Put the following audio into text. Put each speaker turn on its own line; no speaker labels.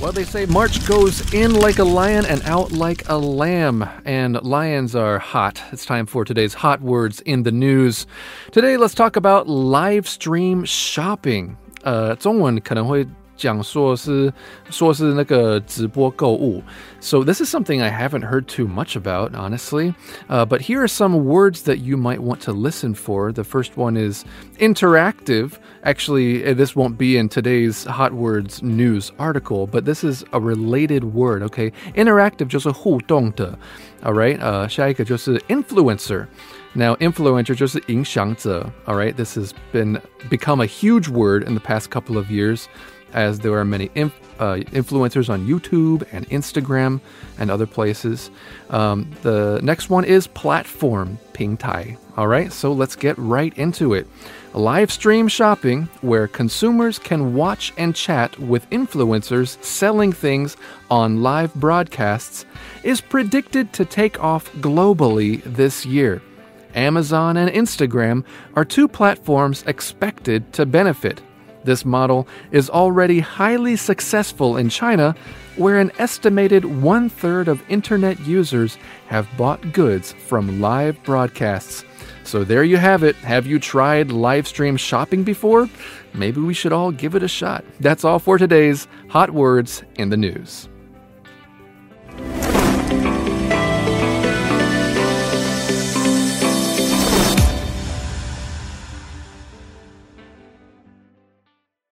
Well, they say March goes in like a lion and out like a lamb. And lions are hot. It's time for today's hot words in the news. Today, let's talk about live stream shopping. 呃，中文可能会 讲说是说是那个直播购物。So this is something I haven't heard too much about, honestly. Uh, but here are some words that you might want to listen for. The first one is interactive. Actually, eh, this won't be in today's Hot Words news article, but this is a related word. Okay, interactive 就是互动的。All right，呃，下一个就是 influencer。now, influencer 就是影响者. All right, this has been become a huge word in the past couple of years as there are many inf- uh, influencers on YouTube and Instagram and other places. Um, the next one is platform, Ping Tai. All right, so let's get right into it. Live stream shopping, where consumers can watch and chat with influencers selling things on live broadcasts, is predicted to take off globally this year. Amazon and Instagram are two platforms expected to benefit. This model is already highly successful in China, where an estimated one third of internet users have bought goods from live broadcasts. So there you have it. Have you tried live stream shopping before? Maybe we should all give it a shot. That's all for today's Hot Words in the News.